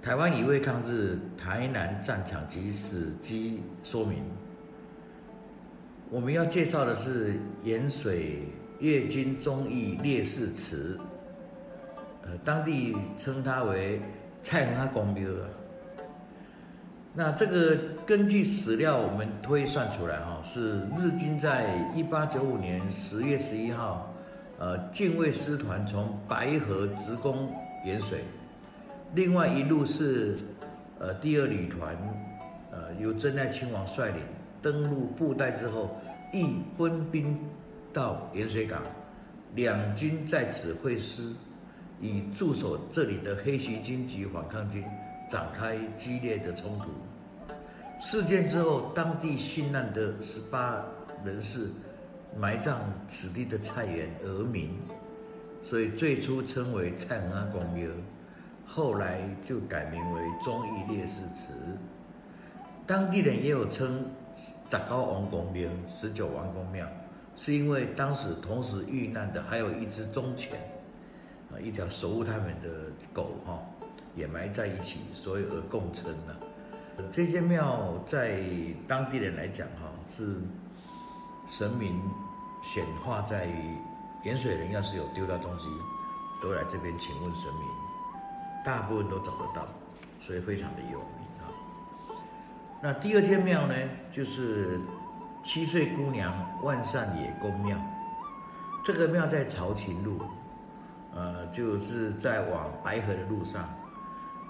台湾乙未抗日台南战场及史迹说明。我们要介绍的是盐水粤军忠义烈士祠，呃，当地称它为蔡恒阿公庙。那这个根据史料，我们推算出来哈，是日军在一八九五年十月十一号，呃，近卫师团从白河直攻盐水，另外一路是呃第二旅团，呃由真爱亲王率领登陆布袋之后，亦分兵到盐水港，两军在此会师，与驻守这里的黑旗军及反抗军。展开激烈的冲突。事件之后，当地殉难的十八人士埋葬此地的菜园而名，所以最初称为蔡恒安公庙，后来就改名为忠义烈士祠。当地人也有称杂高王公庙、十九王公庙，是因为当时同时遇难的还有一只忠犬，啊，一条守护他们的狗哈。也埋在一起，所以而共称呢。这间庙在当地人来讲，哈，是神明显化在于盐水人，要是有丢掉东西，都来这边请问神明，大部分都找得到，所以非常的有名啊。那第二间庙呢，就是七岁姑娘万善野公庙，这个庙在朝秦路，呃，就是在往白河的路上。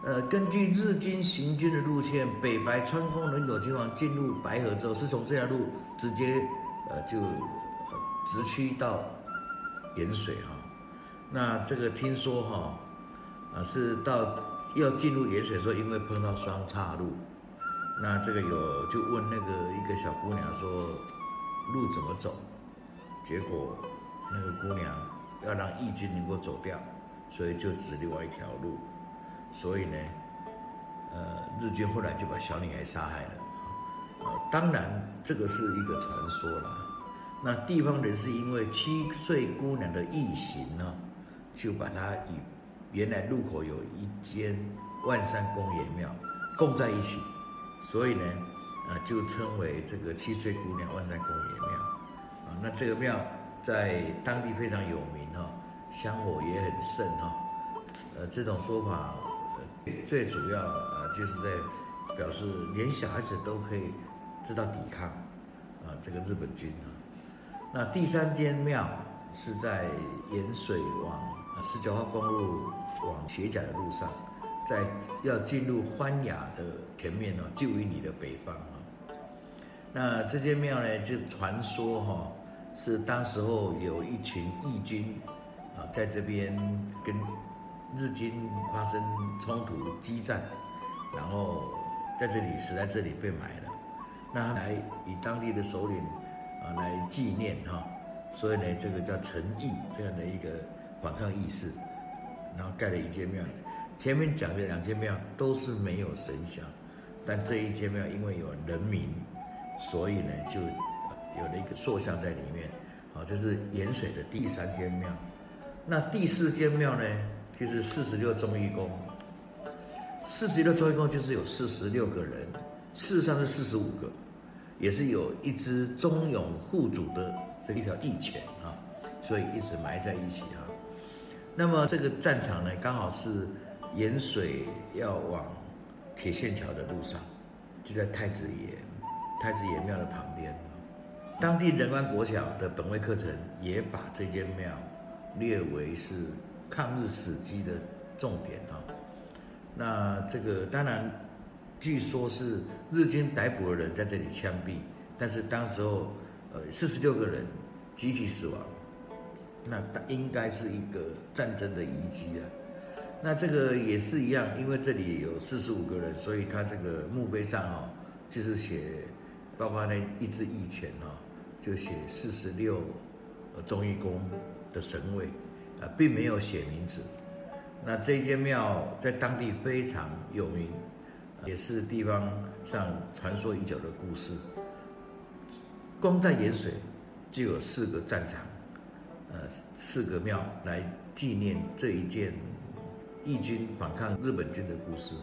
呃，根据日军行军的路线，北白川宫人有亲王进入白河之后，是从这条路直接呃就直驱到盐水哈。那这个听说哈是到要进入盐水的时候，因为碰到双岔路，那这个有就问那个一个小姑娘说路怎么走，结果那个姑娘要让义军能够走掉，所以就指另外一条路。所以呢，呃，日军后来就把小女孩杀害了。呃，当然这个是一个传说了。那地方人是因为七岁姑娘的异形呢，就把她以原来路口有一间万山公园庙供在一起，所以呢，啊，就称为这个七岁姑娘万山公园庙。啊，那这个庙在当地非常有名哈，香火也很盛哈。呃，这种说法。呃最主要啊，就是在表示连小孩子都可以知道抵抗啊，这个日本军啊。那第三间庙是在盐水往十九号公路往斜甲的路上，在要进入欢雅的前面呢，就于你的北方啊。那这间庙呢，就传说哈，是当时候有一群义军啊，在这边跟。日军发生冲突激战，然后在这里死在这里被埋了。那来以当地的首领啊来纪念哈，所以呢这个叫诚义这样的一个反抗义士，然后盖了一间庙。前面讲的两间庙都是没有神像，但这一间庙因为有人民，所以呢就有了一个塑像在里面。好，这是盐水的第三间庙。那第四间庙呢？就是四十六忠义宫，四十六忠义宫就是有四十六个人，事实上是四十五个，也是有一只忠勇护主的这一条义犬啊，所以一直埋在一起啊。那么这个战场呢，刚好是盐水要往铁线桥的路上，就在太子爷太子爷庙的旁边。当地仁安国小的本位课程也把这间庙列为是。抗日史迹的重点啊，那这个当然，据说是日军逮捕的人在这里枪毙，但是当时候呃四十六个人集体死亡，那它应该是一个战争的遗迹啊。那这个也是一样，因为这里有四十五个人，所以他这个墓碑上哦，就是写，包括那一只义犬哦，就写四十六忠义公的神位。啊，并没有写名字。那这间庙在当地非常有名，也是地方上传说已久的故事。光在盐水就有四个战场，呃，四个庙来纪念这一件义军反抗日本军的故事。